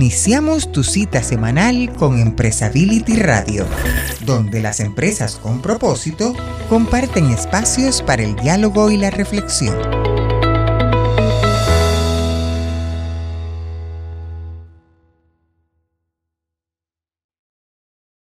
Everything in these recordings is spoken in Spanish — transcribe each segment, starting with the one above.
Iniciamos tu cita semanal con Empresability Radio, donde las empresas con propósito comparten espacios para el diálogo y la reflexión.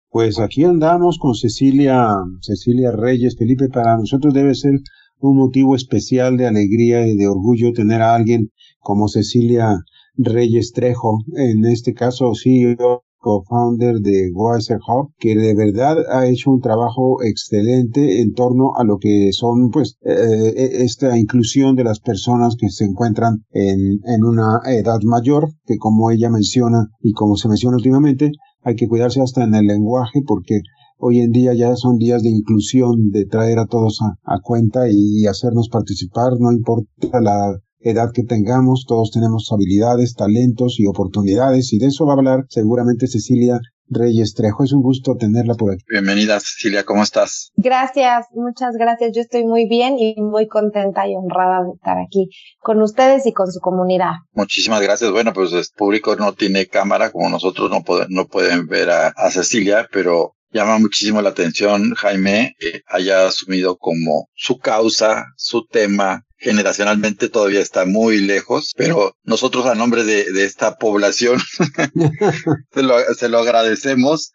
Pues aquí andamos con Cecilia, Cecilia Reyes. Felipe, para nosotros debe ser un motivo especial de alegría y de orgullo tener a alguien como Cecilia Reyes Trejo, en este caso CEO co-founder de Weiser Hub, que de verdad ha hecho un trabajo excelente en torno a lo que son, pues, eh, e, esta inclusión de las personas que se encuentran en, en una edad mayor, que como ella menciona y como se menciona últimamente, hay que cuidarse hasta en el lenguaje porque hoy en día ya son días de inclusión, de traer a todos a, cuenta y, hacernos participar, no importa la edad que tengamos, todos tenemos habilidades, talentos y oportunidades y de eso va a hablar seguramente Cecilia Reyes Trejo. Es un gusto tenerla por aquí. Bienvenida Cecilia, ¿cómo estás? Gracias, muchas gracias. Yo estoy muy bien y muy contenta y honrada de estar aquí con ustedes y con su comunidad. Muchísimas gracias. Bueno, pues el público no tiene cámara como nosotros no, no pueden ver a, a Cecilia, pero llama muchísimo la atención, Jaime, que haya asumido como su causa, su tema, generacionalmente todavía está muy lejos, pero nosotros a nombre de, de esta población se, lo, se, lo, agradecemos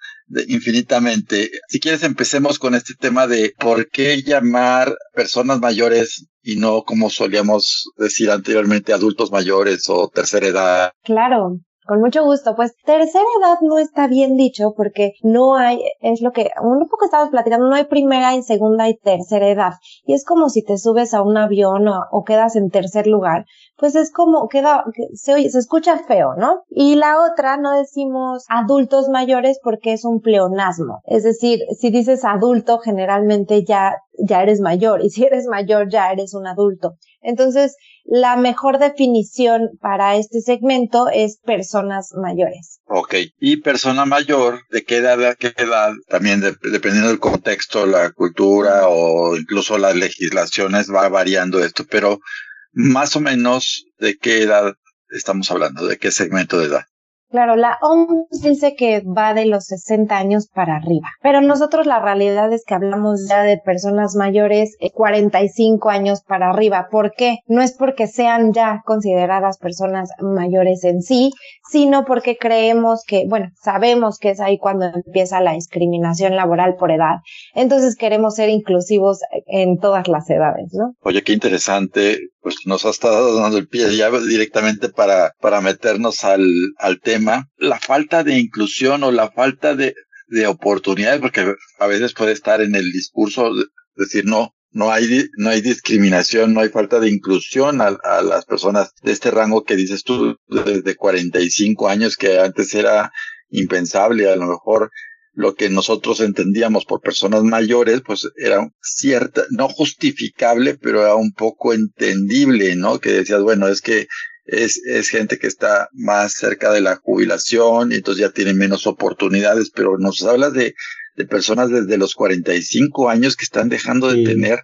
infinitamente. Si quieres empecemos con este tema de por qué llamar personas mayores y no como solíamos decir anteriormente adultos mayores o tercera edad. Claro, con mucho gusto. Pues tercera edad no está bien dicho porque no hay, es lo que un poco estábamos platicando, no hay primera y segunda y tercera edad. Y es como si te subes a un avión o, o quedas en tercer lugar pues es como queda, se oye, se escucha feo, ¿no? Y la otra, no decimos adultos mayores porque es un pleonasmo. Es decir, si dices adulto, generalmente ya, ya eres mayor y si eres mayor ya eres un adulto. Entonces, la mejor definición para este segmento es personas mayores. Ok. Y persona mayor, ¿de qué edad a qué edad? También dependiendo del contexto, la cultura o incluso las legislaciones va variando esto, pero más o menos de qué edad estamos hablando, de qué segmento de edad. Claro, la OMS dice que va de los 60 años para arriba, pero nosotros la realidad es que hablamos ya de personas mayores 45 eh, años para arriba. ¿Por qué? No es porque sean ya consideradas personas mayores en sí, sino porque creemos que, bueno, sabemos que es ahí cuando empieza la discriminación laboral por edad. Entonces queremos ser inclusivos en todas las edades, ¿no? Oye, qué interesante. Pues nos ha estado dando el pie ya directamente para, para meternos al, al tema. La falta de inclusión o la falta de, de oportunidades, porque a veces puede estar en el discurso, decir, no, no hay, no hay discriminación, no hay falta de inclusión a, a, las personas de este rango que dices tú desde 45 años que antes era impensable, a lo mejor lo que nosotros entendíamos por personas mayores, pues era cierta, no justificable, pero era un poco entendible, ¿no? Que decías, bueno, es que es, es gente que está más cerca de la jubilación y entonces ya tiene menos oportunidades, pero nos hablas de de personas desde los 45 años que están dejando de tener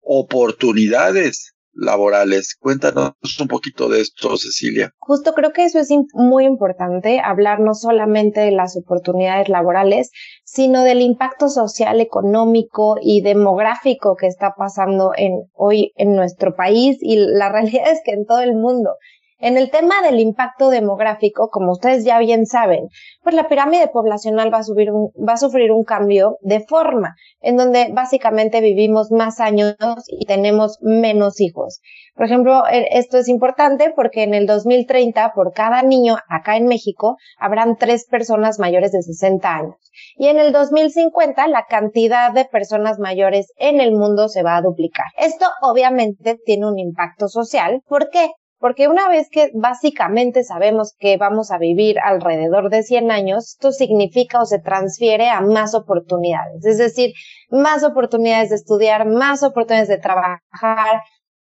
oportunidades laborales. Cuéntanos un poquito de esto, Cecilia. Justo creo que eso es muy importante, hablar no solamente de las oportunidades laborales, sino del impacto social, económico y demográfico que está pasando en, hoy en nuestro país y la realidad es que en todo el mundo. En el tema del impacto demográfico, como ustedes ya bien saben, pues la pirámide poblacional va a, subir un, va a sufrir un cambio de forma, en donde básicamente vivimos más años y tenemos menos hijos. Por ejemplo, e, esto es importante porque en el 2030, por cada niño acá en México, habrán tres personas mayores de 60 años. Y en el 2050, la cantidad de personas mayores en el mundo se va a duplicar. Esto obviamente tiene un impacto social. ¿Por qué? Porque una vez que básicamente sabemos que vamos a vivir alrededor de 100 años, esto significa o se transfiere a más oportunidades. Es decir, más oportunidades de estudiar, más oportunidades de trabajar,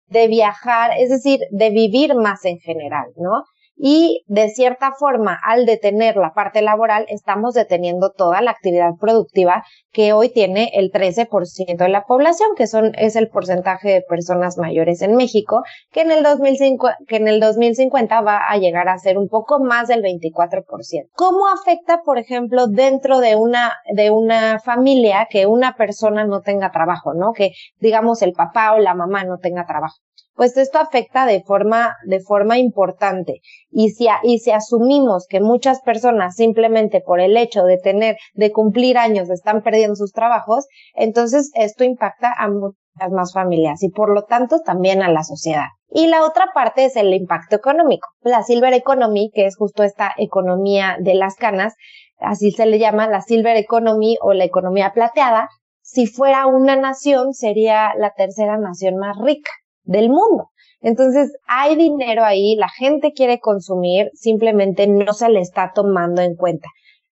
de viajar, es decir, de vivir más en general, ¿no? Y de cierta forma, al detener la parte laboral, estamos deteniendo toda la actividad productiva que hoy tiene el 13% de la población, que son, es el porcentaje de personas mayores en México, que en el 2005, que en el 2050 va a llegar a ser un poco más del 24%. ¿Cómo afecta, por ejemplo, dentro de una, de una familia que una persona no tenga trabajo, ¿no? Que digamos el papá o la mamá no tenga trabajo pues esto afecta de forma, de forma importante. Y si, y si asumimos que muchas personas simplemente por el hecho de tener, de cumplir años están perdiendo sus trabajos, entonces esto impacta a muchas más familias y por lo tanto también a la sociedad. Y la otra parte es el impacto económico. La Silver Economy, que es justo esta economía de las canas, así se le llama la Silver Economy o la economía plateada, si fuera una nación sería la tercera nación más rica del mundo. Entonces, hay dinero ahí, la gente quiere consumir, simplemente no se le está tomando en cuenta.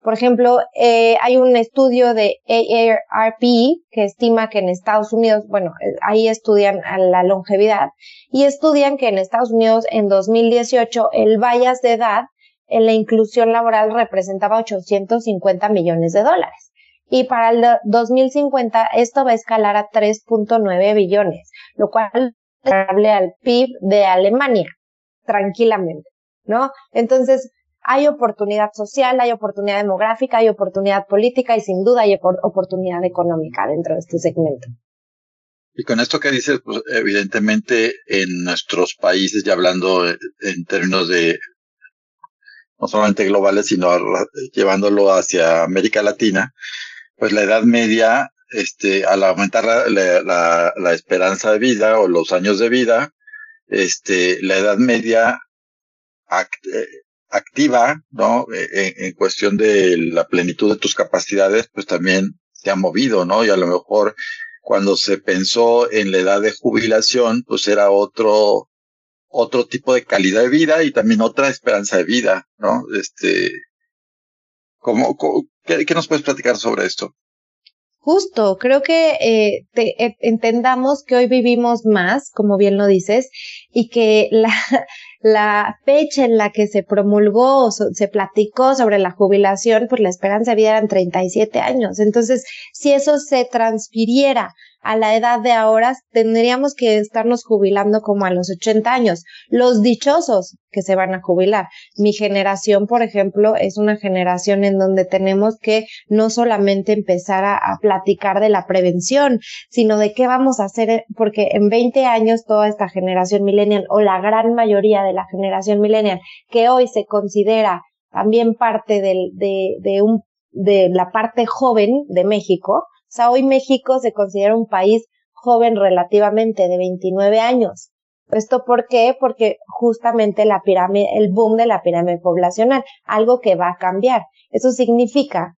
Por ejemplo, eh, hay un estudio de AARP que estima que en Estados Unidos, bueno, eh, ahí estudian la longevidad y estudian que en Estados Unidos en 2018 el bias de edad en la inclusión laboral representaba 850 millones de dólares. Y para el 2050 esto va a escalar a 3.9 billones, lo cual al PIB de Alemania, tranquilamente, ¿no? Entonces, hay oportunidad social, hay oportunidad demográfica, hay oportunidad política y sin duda hay oportunidad económica dentro de este segmento. Y con esto que dices, pues evidentemente en nuestros países, ya hablando en términos de no solamente globales, sino llevándolo hacia América Latina, pues la edad media este, al aumentar la, la, esperanza de vida o los años de vida, este, la edad media eh, activa, ¿no? E, en, cuestión de la plenitud de tus capacidades, pues también se ha movido, ¿no? Y a lo mejor cuando se pensó en la edad de jubilación, pues era otro, otro tipo de calidad de vida y también otra esperanza de vida, ¿no? Este, ¿cómo, qué, qué nos puedes platicar sobre esto? Justo, creo que eh, eh, entendamos que hoy vivimos más, como bien lo dices, y que la, fecha en la que se promulgó o se platicó sobre la jubilación, pues la esperanza de vida eran 37 años. Entonces, si eso se transfiriera a la edad de ahora, tendríamos que estarnos jubilando como a los 80 años. Los dichosos que se van a jubilar. Mi generación, por ejemplo, es una generación en donde tenemos que no solamente empezar a, a platicar de la prevención, sino de qué vamos a hacer, porque en 20 años toda esta generación millennial o la gran mayoría de la generación millennial que hoy se considera también parte del, de, de, un, de la parte joven de México, o sea, hoy México se considera un país joven relativamente de 29 años. ¿Esto por qué? Porque justamente la pirámide, el boom de la pirámide poblacional, algo que va a cambiar. Eso significa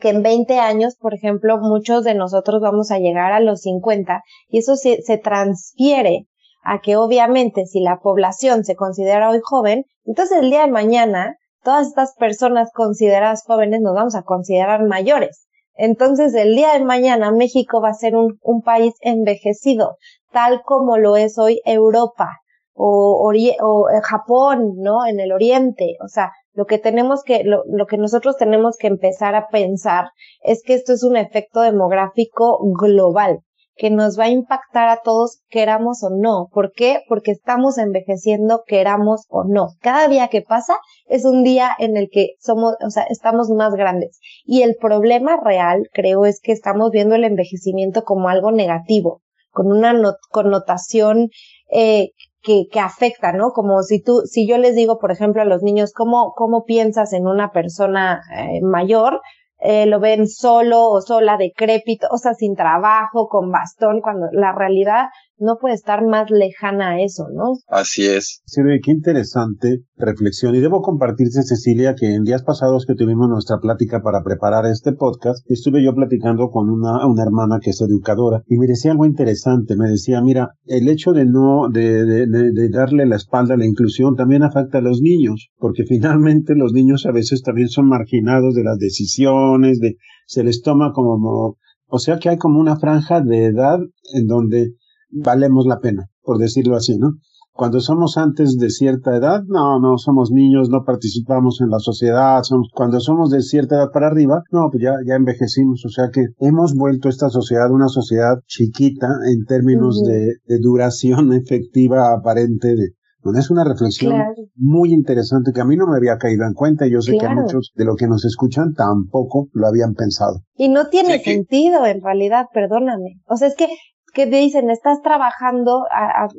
que en 20 años, por ejemplo, muchos de nosotros vamos a llegar a los 50 y eso se, se transfiere a que obviamente si la población se considera hoy joven, entonces el día de mañana todas estas personas consideradas jóvenes nos vamos a considerar mayores. Entonces, el día de mañana México va a ser un, un país envejecido, tal como lo es hoy Europa o, eh, Japón, ¿no? En el Oriente. O sea, lo que tenemos que, lo, lo que nosotros tenemos que empezar a pensar es que esto es un efecto demográfico global que nos va a impactar a todos, queramos o no. ¿Por qué? Porque estamos envejeciendo, queramos o no. Cada día que pasa es un día en el que somos, o sea, estamos más grandes. Y el problema real, creo, es que estamos viendo el envejecimiento como algo negativo, con una connotación eh, que, que, afecta, ¿no? Como si tú, si yo les digo, por ejemplo, a los niños, ¿cómo, cómo piensas en una persona eh, mayor? Eh, lo ven solo o sola, decrépito, o sea, sin trabajo, con bastón, cuando la realidad no puede estar más lejana a eso, ¿no? Así es. Sí, qué interesante reflexión. Y debo compartirte, Cecilia, que en días pasados que tuvimos nuestra plática para preparar este podcast, estuve yo platicando con una, una hermana que es educadora y me decía algo interesante. Me decía, mira, el hecho de no, de, de, de darle la espalda a la inclusión también afecta a los niños, porque finalmente los niños a veces también son marginados de las decisiones, de, se les toma como, o sea que hay como una franja de edad en donde valemos la pena, por decirlo así, ¿no? Cuando somos antes de cierta edad, no, no somos niños, no participamos en la sociedad, somos, cuando somos de cierta edad para arriba, no, pues ya, ya envejecimos, o sea que hemos vuelto esta sociedad una sociedad chiquita en términos de, de, duración efectiva aparente de, es una reflexión muy interesante que a mí no me había caído en cuenta y yo sé que muchos de los que nos escuchan tampoco lo habían pensado. Y no tiene sentido en realidad, perdóname. O sea, es que que te dicen, estás trabajando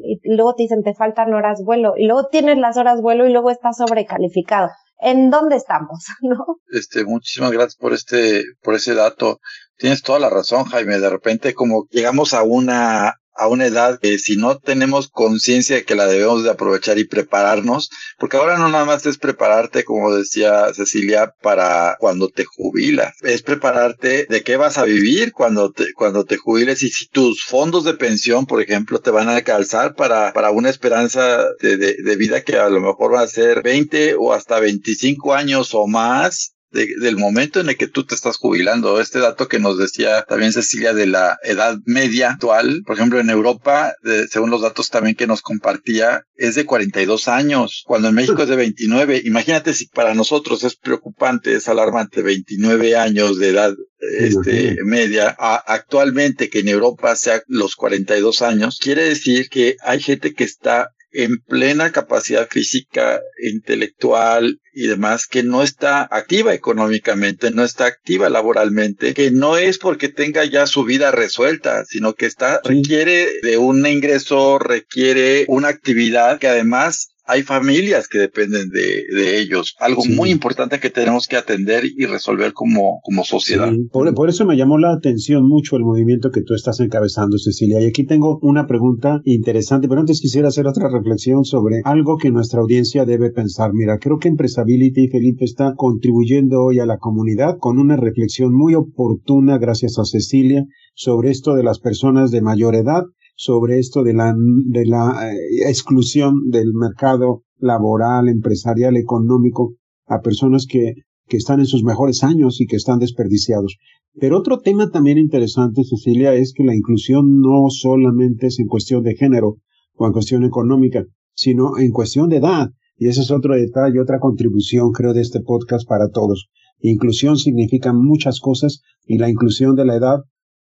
y luego te dicen, te faltan horas vuelo y luego tienes las horas vuelo y luego estás sobrecalificado. ¿En dónde estamos? ¿No? Este, muchísimas gracias por este, por ese dato. Tienes toda la razón, Jaime. De repente, como llegamos a una a una edad que si no tenemos conciencia de que la debemos de aprovechar y prepararnos, porque ahora no nada más es prepararte, como decía Cecilia, para cuando te jubilas, es prepararte de qué vas a vivir cuando te, cuando te jubiles. Y si tus fondos de pensión, por ejemplo, te van a calzar para, para una esperanza de, de, de vida que a lo mejor va a ser 20 o hasta 25 años o más del momento en el que tú te estás jubilando. Este dato que nos decía también Cecilia de la edad media actual, por ejemplo, en Europa, según los datos también que nos compartía, es de 42 años, cuando en México es de 29. Imagínate si para nosotros es preocupante, es alarmante, 29 años de edad este, media, actualmente que en Europa sea los 42 años, quiere decir que hay gente que está en plena capacidad física, intelectual y demás, que no está activa económicamente, no está activa laboralmente, que no es porque tenga ya su vida resuelta, sino que está, requiere de un ingreso, requiere una actividad que además hay familias que dependen de, de ellos. Algo muy importante que tenemos que atender y resolver como, como sociedad. Por, por, eso me llamó la atención mucho el movimiento que tú estás encabezando, Cecilia. Y aquí tengo una pregunta interesante, pero antes quisiera hacer otra reflexión sobre algo que nuestra audiencia debe pensar. Mira, creo que Empresability, Felipe, está contribuyendo hoy a la comunidad con una reflexión muy oportuna, gracias a Cecilia, sobre esto de las personas de mayor edad sobre esto de la, de la eh, exclusión del mercado laboral, empresarial, económico a personas que, que están en sus mejores años y que están desperdiciados. Pero otro tema también interesante, Cecilia, es que la inclusión no solamente es en cuestión de género o en cuestión económica, sino en cuestión de edad. Y ese es otro detalle, otra contribución, creo, de este podcast para todos. Inclusión significa muchas cosas y la inclusión de la edad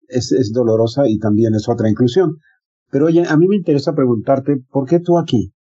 es, es dolorosa y también es otra inclusión. Pero oye, a mí me interesa preguntarte, ¿por qué tú aquí?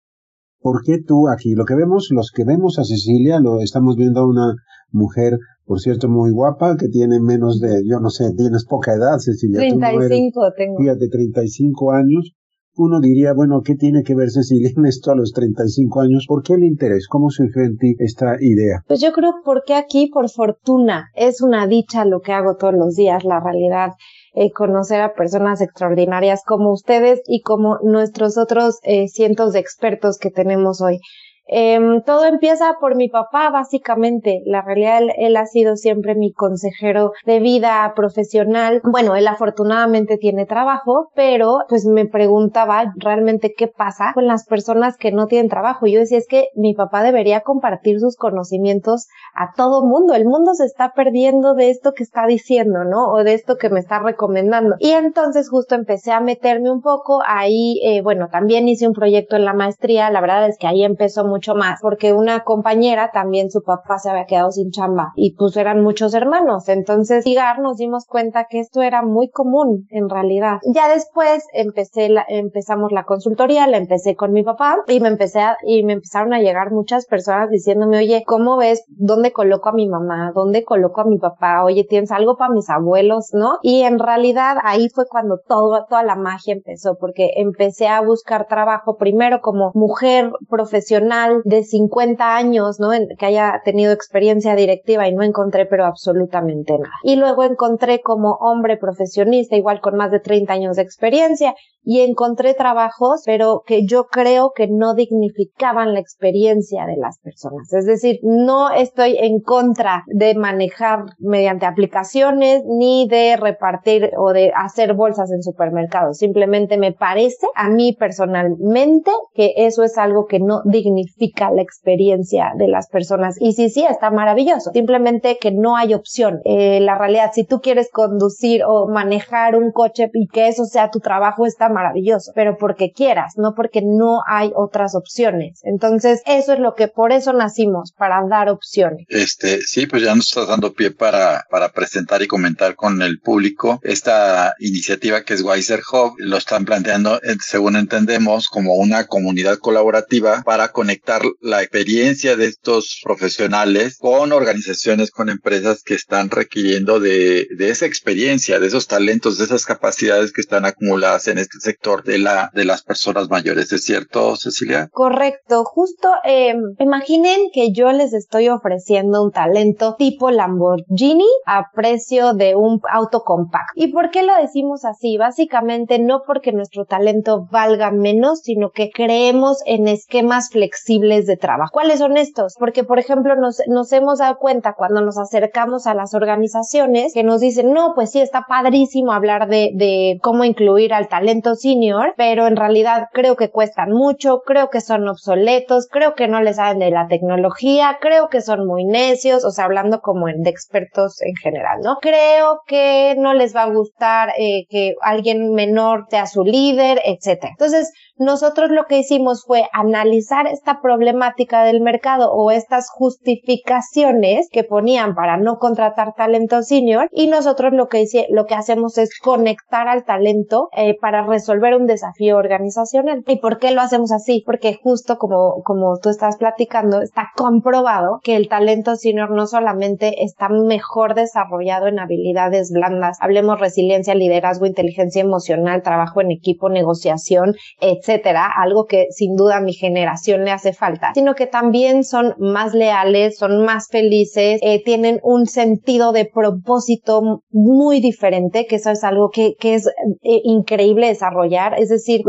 ¿Por qué tú aquí? Lo que vemos, los que vemos a Cecilia, lo estamos viendo a una mujer, por cierto, muy guapa, que tiene menos de, yo no sé, tienes poca edad, Cecilia. 35 tengo. Fíjate, 35 años. Uno diría, bueno, ¿qué tiene que ver Cecilia en esto a los 35 años? ¿Por qué el interés? ¿Cómo surgió en ti esta idea? Pues yo creo, porque aquí, por fortuna, es una dicha lo que hago todos los días, la realidad eh, conocer a personas extraordinarias como ustedes y como nuestros otros eh, cientos de expertos que tenemos hoy. Em, todo empieza por mi papá, básicamente. La realidad, él, ha sido siempre mi consejero de vida profesional. Bueno, él afortunadamente tiene trabajo, pero pues me preguntaba realmente qué pasa con las personas que no tienen trabajo. Yo decía, es que mi papá debería compartir sus conocimientos a todo mundo. El mundo se está perdiendo de esto que está diciendo, ¿no? O de esto que me está recomendando. Y entonces justo empecé a meterme un poco ahí, eh, bueno, también hice un proyecto en la maestría. La verdad es que ahí empezó mucho más, porque una compañera también su papá se había quedado sin chamba y pues eran muchos hermanos. Entonces, llegar nos dimos cuenta que esto era muy común en realidad. Ya después empecé la, empezamos la consultoría, la empecé con mi papá y me empecé a, y me empezaron a llegar muchas personas diciéndome, oye, ¿cómo ves? ¿Dónde coloco a mi mamá? ¿Dónde coloco a mi papá? Oye, ¿tienes algo para mis abuelos? ¿No? Y en realidad ahí fue cuando todo, toda la magia empezó, porque empecé a buscar trabajo primero como mujer profesional de 50 años, ¿no? que haya tenido experiencia directiva y no encontré pero absolutamente nada. Y luego encontré como hombre profesionista, igual con más de 30 años de experiencia, y encontré trabajos, pero que yo creo que no dignificaban la experiencia de las personas. Es decir, no estoy en contra de manejar mediante aplicaciones ni de repartir o de hacer bolsas en supermercados. Simplemente me parece a mí personalmente que eso es algo que no dignifica modifica la experiencia de las personas. Y sí, sí, está maravilloso. Simplemente que no hay opción. Eh, la realidad, si tú quieres conducir o manejar un coche y que eso sea tu trabajo, está maravilloso, pero porque quieras, no porque no hay otras opciones. Entonces, eso es lo que por eso nacimos, para dar opciones. Este, sí, pues ya nos estás dando pie para, para presentar y comentar con el público esta iniciativa que es Wiser Hub. Lo están planteando, eh, según entendemos, como una comunidad colaborativa para conectar la experiencia de estos profesionales con organizaciones, con empresas que están requiriendo de, de esa experiencia, de esos talentos, de esas capacidades que están acumuladas en este sector de la, de las personas mayores. ¿Es cierto, Cecilia? Correcto. Justo, eh, imaginen que yo les estoy ofreciendo un talento tipo Lamborghini a precio de un auto compacto. ¿Y por qué lo decimos así? Básicamente no porque nuestro talento valga menos, sino que creemos en esquemas flexibles de trabajo. ¿Cuáles son estos? Porque, por ejemplo, nos, hemos dado cuenta cuando nos acercamos a las organizaciones que nos dicen, no, pues sí, está padrísimo hablar de, cómo incluir al talento senior, pero en realidad creo que cuestan mucho, creo que son obsoletos, creo que no les saben de la tecnología, creo que son muy necios, o sea, hablando como de expertos en general, ¿no? Creo que no les va a gustar eh, que alguien menor sea su líder, etc. Entonces, nosotros lo que hicimos fue analizar esta problemática del mercado o estas justificaciones que ponían para no contratar talento senior y nosotros lo que, lo que hacemos es conectar al talento eh, para resolver un desafío organizacional. ¿Y por qué lo hacemos así? Porque justo como, como tú estás platicando, está comprobado que el talento senior no solamente está mejor desarrollado en habilidades blandas, hablemos resiliencia, liderazgo, inteligencia emocional, trabajo en equipo, negociación, etc etcétera, algo que sin duda a mi generación le hace falta, sino que también son más leales, son más felices, eh, tienen un sentido de propósito muy diferente, que eso es algo que, que es eh, increíble desarrollar. Es decir,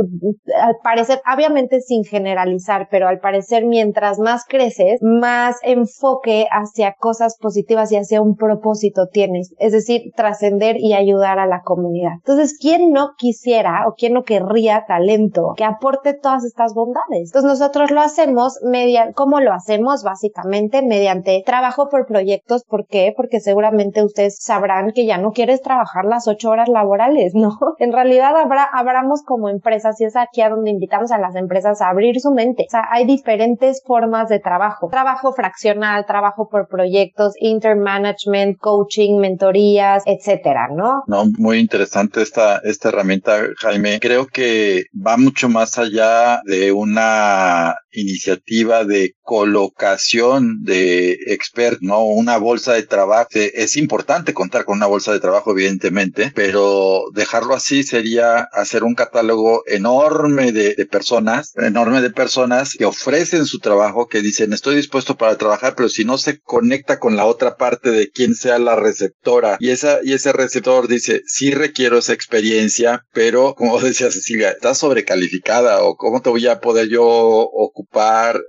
al parecer, obviamente sin generalizar, pero al parecer mientras más creces, más enfoque hacia cosas positivas y hacia un propósito tienes. Es decir, trascender y ayudar a la comunidad. Entonces, ¿quién no quisiera o quién no querría talento que aporte todas estas bondades. Entonces nosotros lo hacemos mediante, ¿cómo lo hacemos? Básicamente mediante trabajo por proyectos. ¿Por qué? Porque seguramente ustedes sabrán que ya no quieres trabajar las ocho horas laborales, ¿no? En realidad habrá, abramos como empresas y es aquí a donde invitamos a las empresas a abrir su mente. O sea, hay diferentes formas de trabajo. Trabajo fraccional, trabajo por proyectos, intermanagement, coaching, mentorías, etcétera, ¿no? No, muy interesante esta, esta herramienta, Jaime. Creo que va mucho más allá de una iniciativa de colocación de expert, ¿no? Una bolsa de trabajo. Es importante contar con una bolsa de trabajo, evidentemente, pero dejarlo así sería hacer un catálogo enorme de, personas, enorme de personas que ofrecen su trabajo, que dicen, estoy dispuesto para trabajar, pero si no se conecta con la otra parte de quien sea la receptora y esa, y ese receptor dice, sí requiero esa experiencia, pero como decía Cecilia, está sobrecalificada o cómo te voy a poder yo ocupar,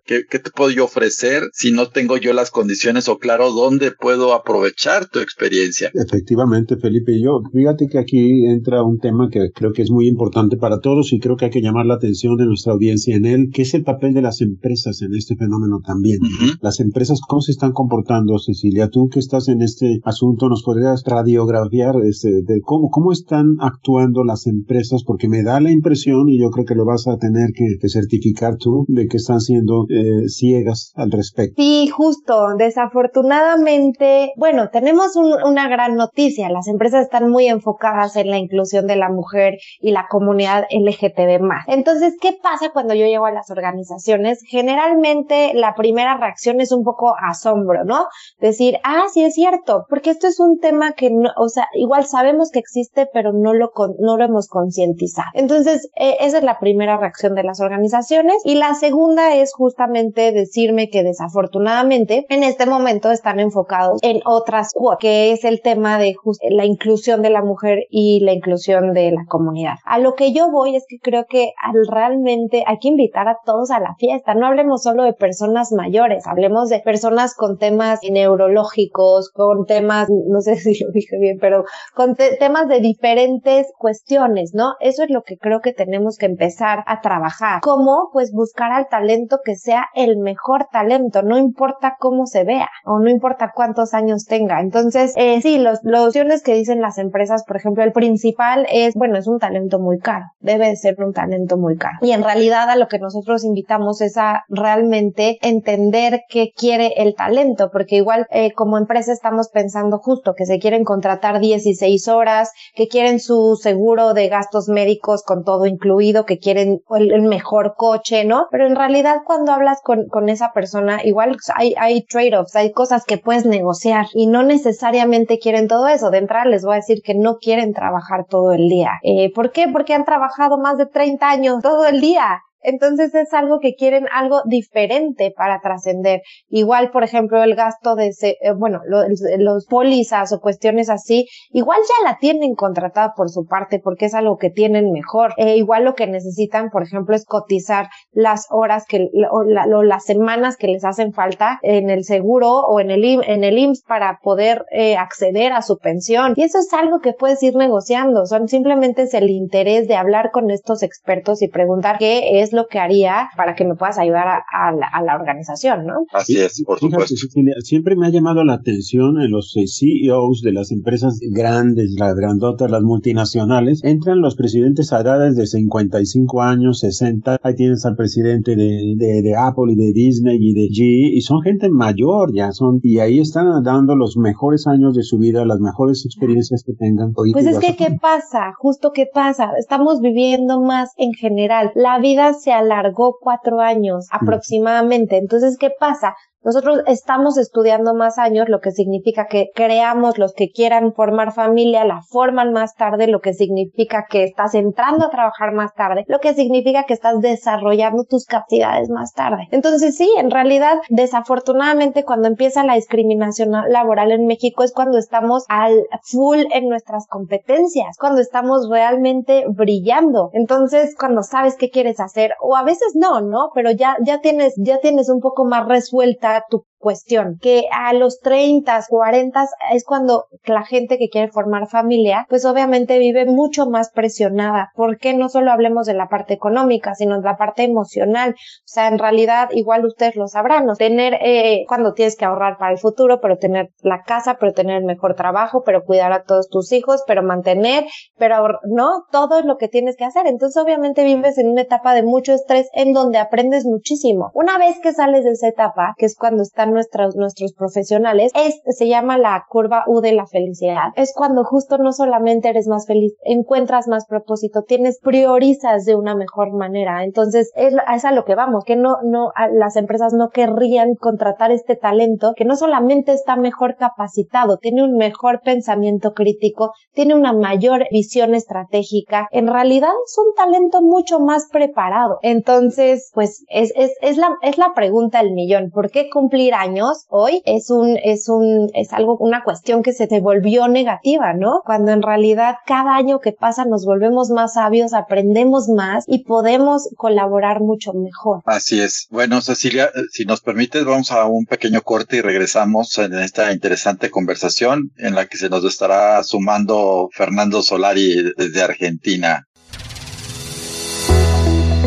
qué, qué te puedo yo ofrecer si no tengo yo las condiciones o claro dónde puedo aprovechar tu experiencia. Efectivamente, Felipe, yo, fíjate que aquí entra un tema que creo que es muy importante para todos y creo que hay que llamar la atención de nuestra audiencia en él, que es el papel de las empresas en este fenómeno también. Las empresas, ¿cómo se están comportando, Cecilia? Tú que estás en este asunto, ¿nos podrías radiografiar este, de cómo, cómo están actuando las empresas? Porque me da la impresión, y yo creo que lo vas a tener que, certificar tú, de que están siendo eh, ciegas al respecto. Sí, justo. Desafortunadamente, bueno, tenemos una gran noticia. Las empresas están muy enfocadas en la inclusión de la mujer y la comunidad LGTB. Entonces, ¿qué pasa cuando yo llego a las organizaciones? Generalmente la primera reacción es un poco asombro, ¿no? Decir, ah, sí es cierto, porque esto es un tema que no, o sea, igual sabemos que existe, pero no lo, no lo hemos concientizado. Entonces, eh, esa es la primera reacción de las organizaciones. Y la segunda es justamente decirme que desafortunadamente en este momento están enfocados en otras que es el tema de la inclusión de la mujer y la inclusión de la comunidad. A lo que yo voy es que creo que realmente hay que invitar a todos a la fiesta. No hablemos solo de personas mayores, hablemos de personas con temas neurológicos, con temas, no sé si lo dije bien, pero con temas de diferentes cuestiones, ¿no? Eso es lo que creo que tenemos que empezar a trabajar. ¿Cómo? Pues buscar al talento que sea el mejor talento, no importa cómo se vea o no importa cuántos años tenga. Entonces, eh, sí, los, los opciones que dicen las empresas, por ejemplo, el principal es, bueno, es un talento muy caro, debe de ser un talento muy caro. Y en realidad a lo que nosotros invitamos es a realmente entender qué quiere el talento, porque igual eh, como empresa estamos pensando justo que se quieren contratar 16 horas, que quieren su seguro de gastos médicos con todo incluido, que quieren el, mejor coche, ¿no? Pero en realidad cuando hablas con, esa persona, igual hay, hay trade-offs, hay cosas que puedes negociar y no necesariamente quieren todo eso. De entrada les voy a decir que no quieren trabajar todo el día. Eh, ¿Por qué? Porque han trabajado más de 30 años todo el día. Entonces es algo que quieren algo diferente para trascender. Igual, por ejemplo, el gasto de, eh, bueno, los, pólizas o cuestiones así, igual ya la tienen contratada por su parte porque es algo que tienen mejor. Eh, igual lo que necesitan, por ejemplo, es cotizar las horas que, o, las semanas que les hacen falta en el seguro o en el, en el IMSS para poder eh, acceder a su pensión. Y eso es algo que puedes ir negociando. Son simplemente es el interés de hablar con estos expertos y preguntar qué es lo que haría para que me puedas ayudar a, la, organización, ¿no? Así es, por supuesto. siempre me ha llamado la atención en los CEOs de las empresas grandes, las grandotas, las multinacionales, entran los presidentes a edades de 55 años, 60, ahí tienes al presidente de, de, Apple y de Disney y de GE, y son gente mayor ya, son, y ahí están dando los mejores años de su vida, las mejores experiencias que tengan. pues es que, ¿qué pasa? Justo, ¿qué pasa? Estamos viviendo más en general. La vida se alargó cuatro años aproximadamente. Entonces, ¿qué pasa? Nosotros estamos estudiando más años, lo que significa que creamos los que quieran formar familia, la forman más tarde, lo que significa que estás entrando a trabajar más tarde, lo que significa que estás desarrollando tus capacidades más tarde. Entonces sí, en realidad, desafortunadamente cuando empieza la discriminación laboral en México es cuando estamos al full en nuestras competencias, cuando estamos realmente brillando. Entonces, cuando sabes qué quieres hacer, o a veces no, ¿no? Pero ya, ya tienes, ya tienes un poco más resuelta tu cuestión, que a los 30, 40 es cuando la gente que quiere formar familia, pues obviamente vive mucho más presionada, porque no solo hablemos de la parte económica, sino de la parte emocional. O sea, en realidad, igual ustedes lo sabrán, ¿no? tener, eh, cuando tienes que ahorrar para el futuro, pero tener la casa, pero tener el mejor trabajo, pero cuidar a todos tus hijos, pero mantener, pero no, todo es lo que tienes que hacer. Entonces, obviamente vives en una etapa de mucho estrés en donde aprendes muchísimo. Una vez que sales de esa etapa, que es cuando están nuestros, nuestros profesionales, es, se llama la curva U de la felicidad. Es cuando justo no solamente eres más feliz, encuentras más propósito, tienes, priorizas de una mejor manera. Entonces, es, es a lo que vamos, que no, no, las empresas no querrían contratar este talento que no solamente está mejor capacitado, tiene un mejor pensamiento crítico, tiene una mayor visión estratégica, en realidad es un talento mucho más preparado. Entonces, pues es, es, es la, es la pregunta del millón. ¿Por qué cumplir años hoy es un, es un, es algo, una cuestión que se te volvió negativa, ¿no? Cuando en realidad cada año que pasa nos volvemos más sabios, aprendemos más y podemos colaborar mucho mejor. Así es. Bueno, Cecilia, si nos permites, vamos a un pequeño corte y regresamos en esta interesante conversación en la que se nos estará sumando Fernando Solari desde Argentina.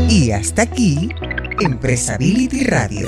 Y hasta aquí, Empresability Radio